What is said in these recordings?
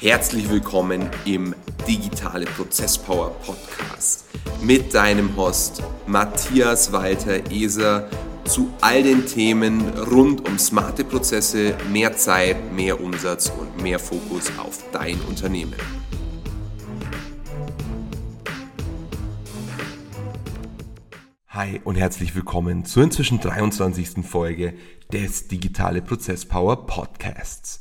Herzlich willkommen im Digitale Prozesspower Podcast mit deinem Host Matthias Walter Eser zu all den Themen rund um smarte Prozesse, mehr Zeit, mehr Umsatz und mehr Fokus auf dein Unternehmen. Hi und herzlich willkommen zur inzwischen 23. Folge des Digitale Prozesspower Podcasts.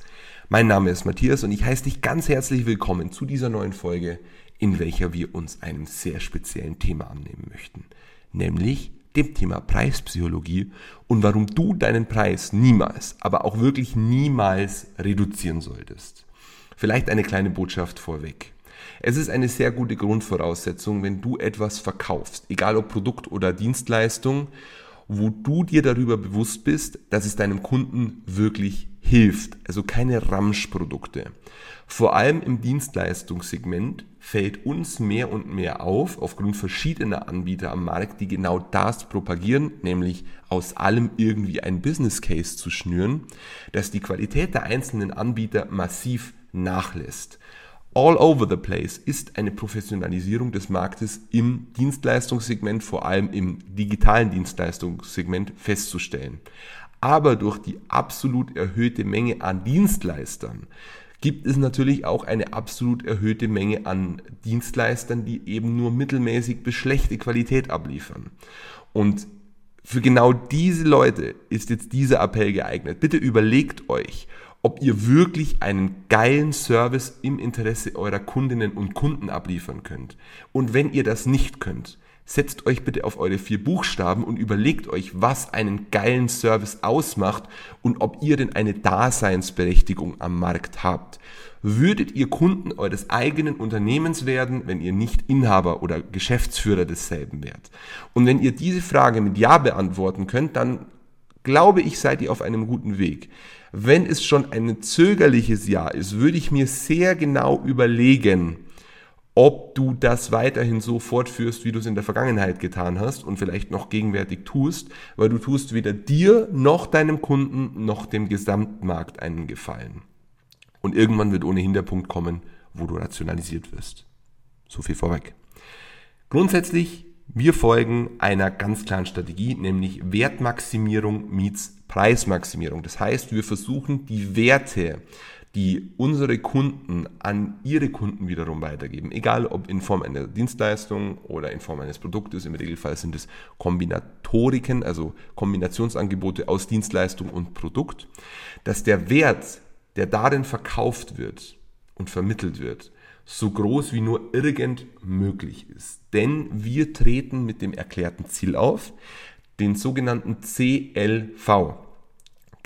Mein Name ist Matthias und ich heiße dich ganz herzlich willkommen zu dieser neuen Folge, in welcher wir uns einem sehr speziellen Thema annehmen möchten, nämlich dem Thema Preispsychologie und warum du deinen Preis niemals, aber auch wirklich niemals reduzieren solltest. Vielleicht eine kleine Botschaft vorweg. Es ist eine sehr gute Grundvoraussetzung, wenn du etwas verkaufst, egal ob Produkt oder Dienstleistung, wo du dir darüber bewusst bist, dass es deinem Kunden wirklich hilft, also keine Ramschprodukte. Vor allem im Dienstleistungssegment fällt uns mehr und mehr auf, aufgrund verschiedener Anbieter am Markt, die genau das propagieren, nämlich aus allem irgendwie ein Business Case zu schnüren, dass die Qualität der einzelnen Anbieter massiv nachlässt. All over the place ist eine Professionalisierung des Marktes im Dienstleistungssegment, vor allem im digitalen Dienstleistungssegment festzustellen aber durch die absolut erhöhte Menge an Dienstleistern gibt es natürlich auch eine absolut erhöhte Menge an Dienstleistern, die eben nur mittelmäßig bis schlechte Qualität abliefern. Und für genau diese Leute ist jetzt dieser Appell geeignet. Bitte überlegt euch, ob ihr wirklich einen geilen Service im Interesse eurer Kundinnen und Kunden abliefern könnt. Und wenn ihr das nicht könnt, setzt euch bitte auf eure vier Buchstaben und überlegt euch, was einen geilen Service ausmacht und ob ihr denn eine Daseinsberechtigung am Markt habt. Würdet ihr Kunden eures eigenen Unternehmens werden, wenn ihr nicht Inhaber oder Geschäftsführer desselben wärt? Und wenn ihr diese Frage mit Ja beantworten könnt, dann glaube ich, seid ihr auf einem guten Weg. Wenn es schon ein zögerliches Ja ist, würde ich mir sehr genau überlegen, ob du das weiterhin so fortführst, wie du es in der Vergangenheit getan hast und vielleicht noch gegenwärtig tust, weil du tust weder dir noch deinem Kunden noch dem Gesamtmarkt einen Gefallen. Und irgendwann wird ohnehin der Punkt kommen, wo du rationalisiert wirst. So viel vorweg. Grundsätzlich, wir folgen einer ganz klaren Strategie, nämlich Wertmaximierung meets Preismaximierung. Das heißt, wir versuchen die Werte die unsere Kunden an ihre Kunden wiederum weitergeben. Egal ob in Form einer Dienstleistung oder in Form eines Produktes. Im Regelfall sind es Kombinatoriken, also Kombinationsangebote aus Dienstleistung und Produkt. Dass der Wert, der darin verkauft wird und vermittelt wird, so groß wie nur irgend möglich ist. Denn wir treten mit dem erklärten Ziel auf, den sogenannten CLV.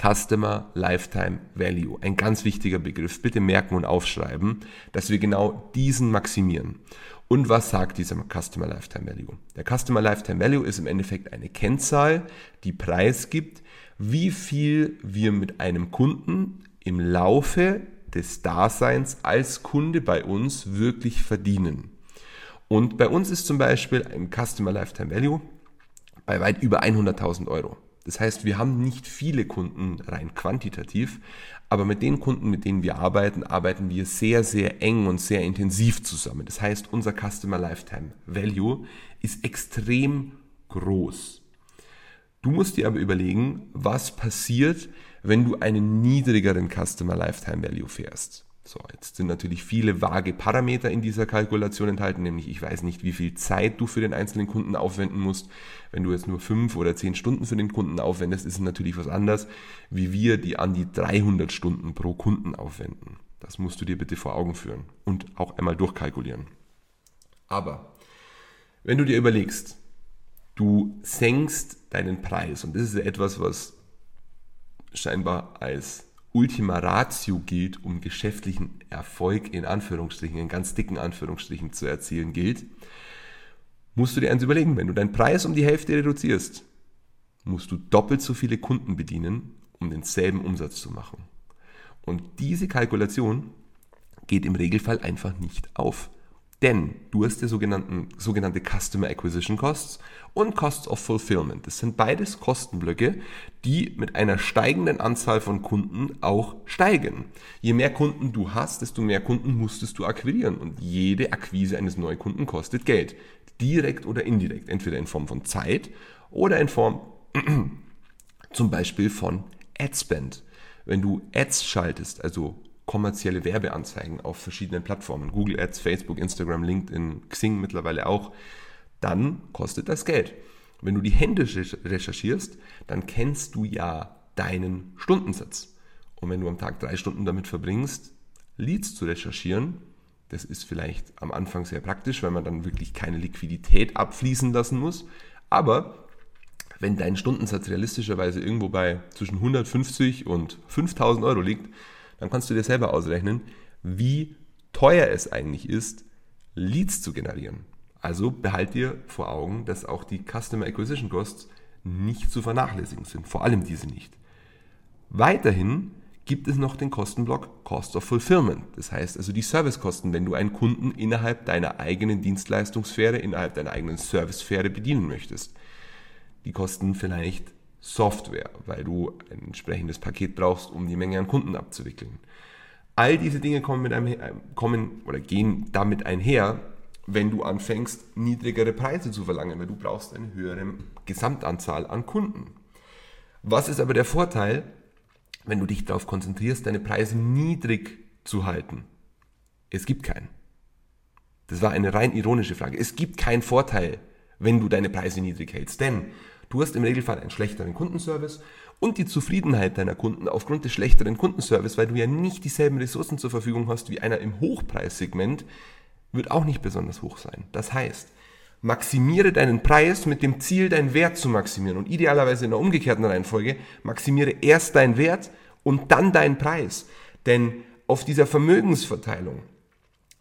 Customer Lifetime Value. Ein ganz wichtiger Begriff. Bitte merken und aufschreiben, dass wir genau diesen maximieren. Und was sagt dieser Customer Lifetime Value? Der Customer Lifetime Value ist im Endeffekt eine Kennzahl, die preisgibt, wie viel wir mit einem Kunden im Laufe des Daseins als Kunde bei uns wirklich verdienen. Und bei uns ist zum Beispiel ein Customer Lifetime Value bei weit über 100.000 Euro. Das heißt, wir haben nicht viele Kunden rein quantitativ, aber mit den Kunden, mit denen wir arbeiten, arbeiten wir sehr, sehr eng und sehr intensiv zusammen. Das heißt, unser Customer Lifetime Value ist extrem groß. Du musst dir aber überlegen, was passiert, wenn du einen niedrigeren Customer Lifetime Value fährst. So, jetzt sind natürlich viele vage Parameter in dieser Kalkulation enthalten, nämlich ich weiß nicht, wie viel Zeit du für den einzelnen Kunden aufwenden musst. Wenn du jetzt nur fünf oder zehn Stunden für den Kunden aufwendest, ist es natürlich was anderes, wie wir die an die 300 Stunden pro Kunden aufwenden. Das musst du dir bitte vor Augen führen und auch einmal durchkalkulieren. Aber wenn du dir überlegst, du senkst deinen Preis und das ist etwas, was scheinbar als Ultima Ratio gilt, um geschäftlichen Erfolg in Anführungsstrichen, in ganz dicken Anführungsstrichen zu erzielen gilt, musst du dir eins überlegen, wenn du deinen Preis um die Hälfte reduzierst, musst du doppelt so viele Kunden bedienen, um denselben Umsatz zu machen. Und diese Kalkulation geht im Regelfall einfach nicht auf. Denn du hast ja sogenannten, sogenannte Customer Acquisition Costs und Costs of Fulfillment. Das sind beides Kostenblöcke, die mit einer steigenden Anzahl von Kunden auch steigen. Je mehr Kunden du hast, desto mehr Kunden musstest du akquirieren. Und jede Akquise eines Neukunden kostet Geld. Direkt oder indirekt. Entweder in Form von Zeit oder in Form zum Beispiel von Adspend. Wenn du Ads schaltest, also kommerzielle Werbeanzeigen auf verschiedenen Plattformen, Google Ads, Facebook, Instagram, LinkedIn, Xing mittlerweile auch, dann kostet das Geld. Wenn du die Hände recherchierst, dann kennst du ja deinen Stundensatz. Und wenn du am Tag drei Stunden damit verbringst, Leads zu recherchieren, das ist vielleicht am Anfang sehr praktisch, weil man dann wirklich keine Liquidität abfließen lassen muss. Aber wenn dein Stundensatz realistischerweise irgendwo bei zwischen 150 und 5000 Euro liegt, dann kannst du dir selber ausrechnen, wie teuer es eigentlich ist, Leads zu generieren. Also behalt dir vor Augen, dass auch die Customer Acquisition Costs nicht zu vernachlässigen sind, vor allem diese nicht. Weiterhin gibt es noch den Kostenblock Cost of Fulfillment. Das heißt also die Servicekosten, wenn du einen Kunden innerhalb deiner eigenen Dienstleistungssphäre, innerhalb deiner eigenen Servicesphäre bedienen möchtest. Die kosten vielleicht Software, weil du ein entsprechendes Paket brauchst, um die Menge an Kunden abzuwickeln. All diese Dinge kommen, mit einem, kommen oder gehen damit einher, wenn du anfängst, niedrigere Preise zu verlangen, weil du brauchst eine höhere Gesamtanzahl an Kunden. Was ist aber der Vorteil, wenn du dich darauf konzentrierst, deine Preise niedrig zu halten? Es gibt keinen. Das war eine rein ironische Frage. Es gibt keinen Vorteil, wenn du deine Preise niedrig hältst, denn Du hast im Regelfall einen schlechteren Kundenservice und die Zufriedenheit deiner Kunden aufgrund des schlechteren Kundenservice, weil du ja nicht dieselben Ressourcen zur Verfügung hast wie einer im Hochpreissegment, wird auch nicht besonders hoch sein. Das heißt, maximiere deinen Preis mit dem Ziel, deinen Wert zu maximieren und idealerweise in der umgekehrten Reihenfolge, maximiere erst deinen Wert und dann deinen Preis. Denn auf dieser Vermögensverteilung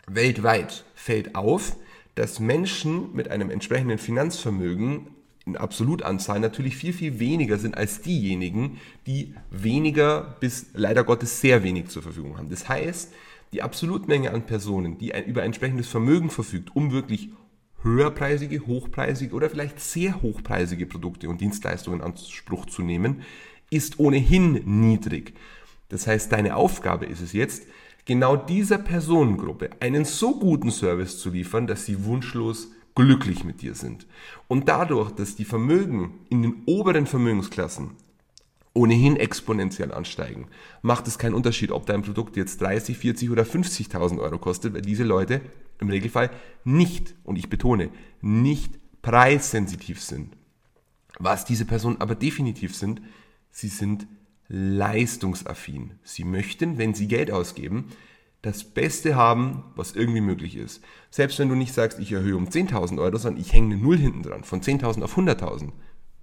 weltweit fällt auf, dass Menschen mit einem entsprechenden Finanzvermögen in Absolutanzahl natürlich viel, viel weniger sind als diejenigen, die weniger bis leider Gottes sehr wenig zur Verfügung haben. Das heißt, die Absolutmenge an Personen, die ein, über ein entsprechendes Vermögen verfügt, um wirklich höherpreisige, hochpreisige oder vielleicht sehr hochpreisige Produkte und Dienstleistungen in Anspruch zu nehmen, ist ohnehin niedrig. Das heißt, deine Aufgabe ist es jetzt, genau dieser Personengruppe einen so guten Service zu liefern, dass sie wunschlos glücklich mit dir sind. Und dadurch, dass die Vermögen in den oberen Vermögensklassen ohnehin exponentiell ansteigen, macht es keinen Unterschied, ob dein Produkt jetzt 30, 40 oder 50.000 Euro kostet, weil diese Leute im Regelfall nicht, und ich betone, nicht preissensitiv sind. Was diese Personen aber definitiv sind, sie sind leistungsaffin. Sie möchten, wenn sie Geld ausgeben, das Beste haben, was irgendwie möglich ist. Selbst wenn du nicht sagst, ich erhöhe um 10.000 Euro, sondern ich hänge eine Null hinten dran, von 10.000 auf 100.000.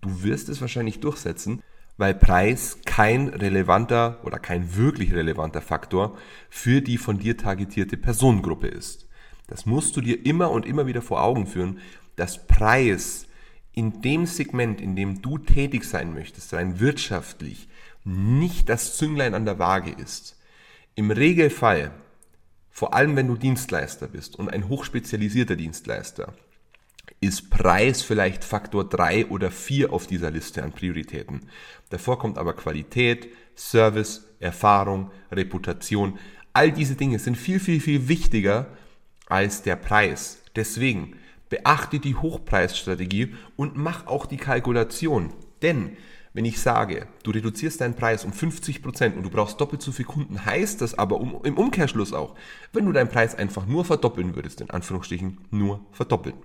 Du wirst es wahrscheinlich durchsetzen, weil Preis kein relevanter oder kein wirklich relevanter Faktor für die von dir targetierte Personengruppe ist. Das musst du dir immer und immer wieder vor Augen führen, dass Preis in dem Segment, in dem du tätig sein möchtest, rein wirtschaftlich, nicht das Zünglein an der Waage ist. Im Regelfall vor allem wenn du Dienstleister bist und ein hochspezialisierter Dienstleister, ist Preis vielleicht Faktor 3 oder 4 auf dieser Liste an Prioritäten. Davor kommt aber Qualität, Service, Erfahrung, Reputation. All diese Dinge sind viel, viel, viel wichtiger als der Preis. Deswegen beachte die Hochpreisstrategie und mach auch die Kalkulation. Denn wenn ich sage, du reduzierst deinen Preis um 50 Prozent und du brauchst doppelt so viele Kunden, heißt das aber um, im Umkehrschluss auch, wenn du deinen Preis einfach nur verdoppeln würdest, in Anführungsstrichen nur verdoppeln,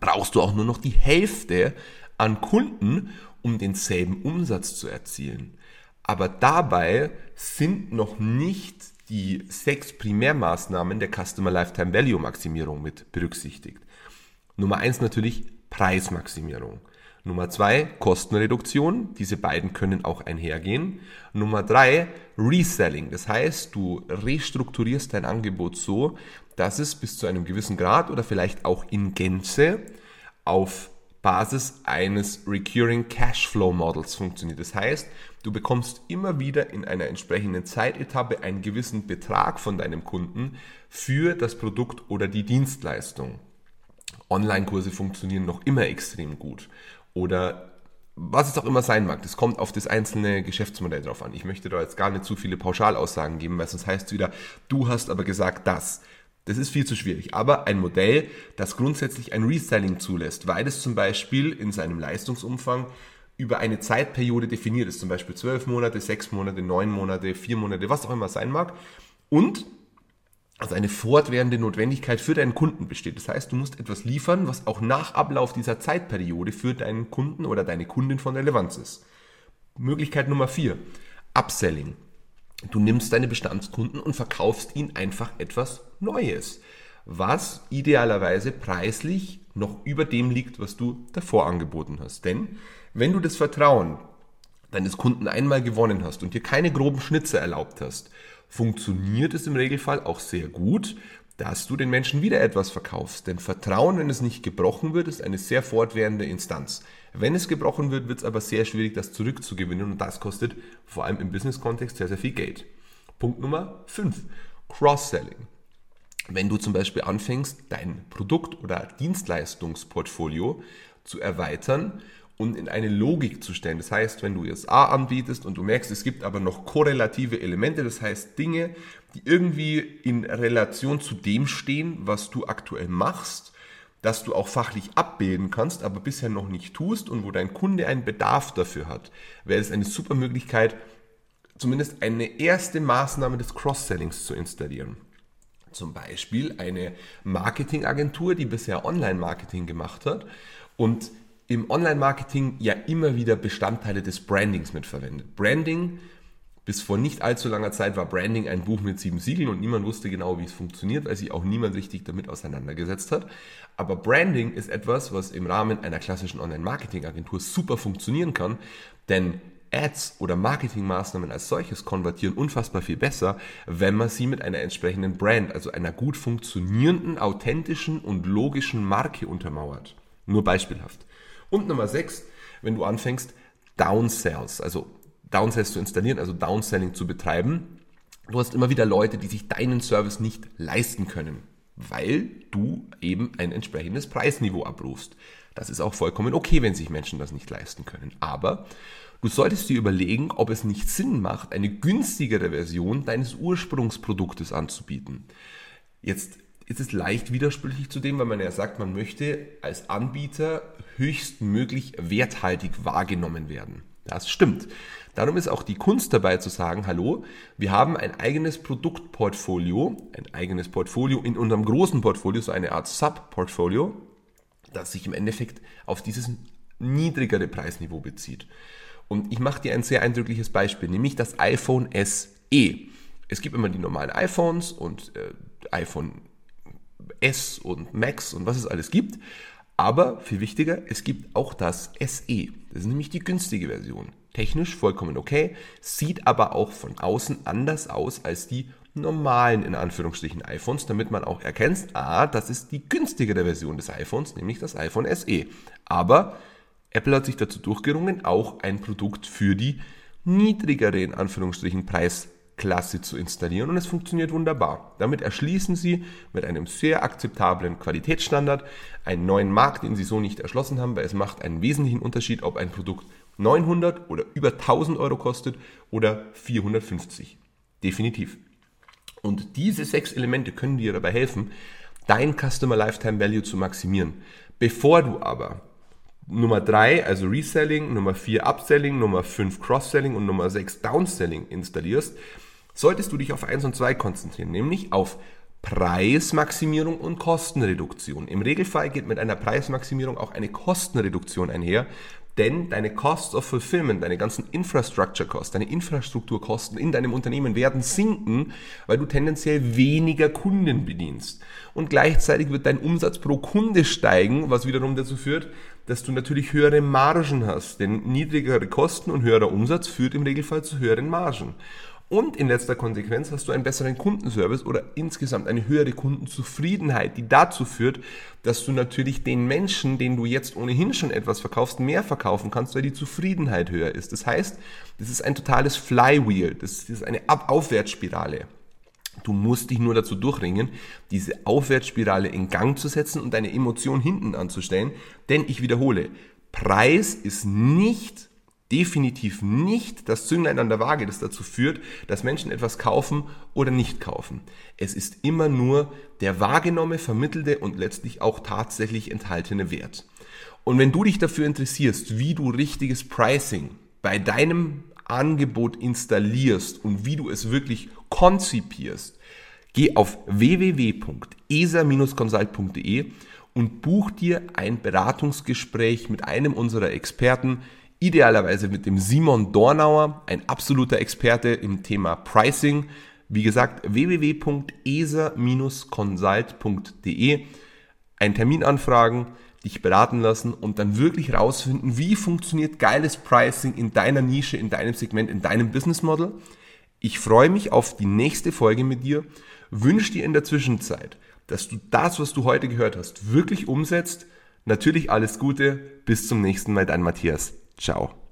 brauchst du auch nur noch die Hälfte an Kunden, um denselben Umsatz zu erzielen. Aber dabei sind noch nicht die sechs Primärmaßnahmen der Customer Lifetime Value Maximierung mit berücksichtigt. Nummer eins natürlich Preismaximierung. Nummer zwei, Kostenreduktion. Diese beiden können auch einhergehen. Nummer drei, Reselling. Das heißt, du restrukturierst dein Angebot so, dass es bis zu einem gewissen Grad oder vielleicht auch in Gänze auf Basis eines Recurring Cashflow Models funktioniert. Das heißt, du bekommst immer wieder in einer entsprechenden Zeitetappe einen gewissen Betrag von deinem Kunden für das Produkt oder die Dienstleistung. Online-Kurse funktionieren noch immer extrem gut. Oder was es auch immer sein mag, das kommt auf das einzelne Geschäftsmodell drauf an. Ich möchte da jetzt gar nicht zu viele Pauschalaussagen geben, weil sonst heißt es wieder, du hast aber gesagt das. Das ist viel zu schwierig. Aber ein Modell, das grundsätzlich ein Reselling zulässt, weil es zum Beispiel in seinem Leistungsumfang über eine Zeitperiode definiert ist, zum Beispiel zwölf Monate, sechs Monate, neun Monate, vier Monate, was auch immer sein mag. Und also eine fortwährende Notwendigkeit für deinen Kunden besteht. Das heißt, du musst etwas liefern, was auch nach Ablauf dieser Zeitperiode für deinen Kunden oder deine Kundin von Relevanz ist. Möglichkeit Nummer vier: Upselling. Du nimmst deine Bestandskunden und verkaufst ihnen einfach etwas Neues, was idealerweise preislich noch über dem liegt, was du davor angeboten hast. Denn wenn du das Vertrauen deines Kunden einmal gewonnen hast und dir keine groben Schnitzer erlaubt hast, funktioniert es im Regelfall auch sehr gut, dass du den Menschen wieder etwas verkaufst. Denn Vertrauen, wenn es nicht gebrochen wird, ist eine sehr fortwährende Instanz. Wenn es gebrochen wird, wird es aber sehr schwierig, das zurückzugewinnen und das kostet vor allem im Business-Kontext sehr, sehr viel Geld. Punkt Nummer 5. Cross-Selling. Wenn du zum Beispiel anfängst, dein Produkt- oder Dienstleistungsportfolio zu erweitern und in eine Logik zu stellen. Das heißt, wenn du jetzt A anbietest und du merkst, es gibt aber noch korrelative Elemente, das heißt Dinge, die irgendwie in Relation zu dem stehen, was du aktuell machst, dass du auch fachlich abbilden kannst, aber bisher noch nicht tust und wo dein Kunde einen Bedarf dafür hat, wäre es eine super Möglichkeit, zumindest eine erste Maßnahme des Cross-Sellings zu installieren. Zum Beispiel eine Marketingagentur, die bisher Online-Marketing gemacht hat und im Online-Marketing ja immer wieder Bestandteile des Brandings mitverwendet. Branding, bis vor nicht allzu langer Zeit war Branding ein Buch mit sieben Siegeln und niemand wusste genau, wie es funktioniert, weil sich auch niemand richtig damit auseinandergesetzt hat. Aber Branding ist etwas, was im Rahmen einer klassischen Online-Marketing-Agentur super funktionieren kann, denn Ads oder Marketingmaßnahmen als solches konvertieren unfassbar viel besser, wenn man sie mit einer entsprechenden Brand, also einer gut funktionierenden, authentischen und logischen Marke untermauert. Nur beispielhaft. Und Nummer 6, wenn du anfängst, Downsells, also Downsells zu installieren, also Downselling zu betreiben. Du hast immer wieder Leute, die sich deinen Service nicht leisten können, weil du eben ein entsprechendes Preisniveau abrufst. Das ist auch vollkommen okay, wenn sich Menschen das nicht leisten können. Aber du solltest dir überlegen, ob es nicht Sinn macht, eine günstigere Version deines Ursprungsproduktes anzubieten. Jetzt ist es leicht widersprüchlich zu dem, weil man ja sagt, man möchte als Anbieter höchstmöglich werthaltig wahrgenommen werden. Das stimmt. Darum ist auch die Kunst dabei zu sagen, hallo, wir haben ein eigenes Produktportfolio, ein eigenes Portfolio in unserem großen Portfolio, so eine Art Sub-Portfolio, das sich im Endeffekt auf dieses niedrigere Preisniveau bezieht. Und ich mache dir ein sehr eindrückliches Beispiel, nämlich das iPhone SE. Es gibt immer die normalen iPhones und äh, iPhone S und Max und was es alles gibt. Aber viel wichtiger, es gibt auch das SE. Das ist nämlich die günstige Version. Technisch vollkommen okay, sieht aber auch von außen anders aus als die normalen in Anführungsstrichen iPhones, damit man auch erkennt, ah, das ist die günstigere Version des iPhones, nämlich das iPhone SE. Aber Apple hat sich dazu durchgerungen, auch ein Produkt für die niedrigere in Anführungsstrichen Preis Klasse zu installieren und es funktioniert wunderbar. Damit erschließen Sie mit einem sehr akzeptablen Qualitätsstandard einen neuen Markt, den Sie so nicht erschlossen haben, weil es macht einen wesentlichen Unterschied, ob ein Produkt 900 oder über 1000 Euro kostet oder 450. Definitiv. Und diese sechs Elemente können dir dabei helfen, dein Customer Lifetime Value zu maximieren. Bevor du aber Nummer 3, also Reselling, Nummer 4 Upselling, Nummer 5 Cross-Selling und Nummer 6 Downselling installierst, solltest du dich auf 1 und 2 konzentrieren, nämlich auf Preismaximierung und Kostenreduktion. Im Regelfall geht mit einer Preismaximierung auch eine Kostenreduktion einher, denn deine Costs of Fulfillment, deine ganzen Infrastructure Costs, deine Infrastrukturkosten in deinem Unternehmen werden sinken, weil du tendenziell weniger Kunden bedienst. Und gleichzeitig wird dein Umsatz pro Kunde steigen, was wiederum dazu führt, dass du natürlich höhere Margen hast. Denn niedrigere Kosten und höherer Umsatz führt im Regelfall zu höheren Margen. Und in letzter Konsequenz hast du einen besseren Kundenservice oder insgesamt eine höhere Kundenzufriedenheit, die dazu führt, dass du natürlich den Menschen, denen du jetzt ohnehin schon etwas verkaufst, mehr verkaufen kannst, weil die Zufriedenheit höher ist. Das heißt, das ist ein totales Flywheel, das ist eine Ab Aufwärtsspirale. Du musst dich nur dazu durchringen, diese Aufwärtsspirale in Gang zu setzen und deine Emotion hinten anzustellen. Denn ich wiederhole, Preis ist nicht definitiv nicht das Zünglein an der Waage, das dazu führt, dass Menschen etwas kaufen oder nicht kaufen. Es ist immer nur der wahrgenommene, vermittelte und letztlich auch tatsächlich enthaltene Wert. Und wenn du dich dafür interessierst, wie du richtiges Pricing bei deinem Angebot installierst und wie du es wirklich konzipierst, geh auf www.esa-consult.de und buch dir ein Beratungsgespräch mit einem unserer Experten, idealerweise mit dem Simon Dornauer, ein absoluter Experte im Thema Pricing. Wie gesagt, www.esa-consult.de, einen Termin anfragen, dich beraten lassen und dann wirklich rausfinden, wie funktioniert geiles Pricing in deiner Nische, in deinem Segment, in deinem Business Model. Ich freue mich auf die nächste Folge mit dir, wünsche dir in der Zwischenzeit, dass du das, was du heute gehört hast, wirklich umsetzt. Natürlich alles Gute, bis zum nächsten Mal, dein Matthias. Ciao.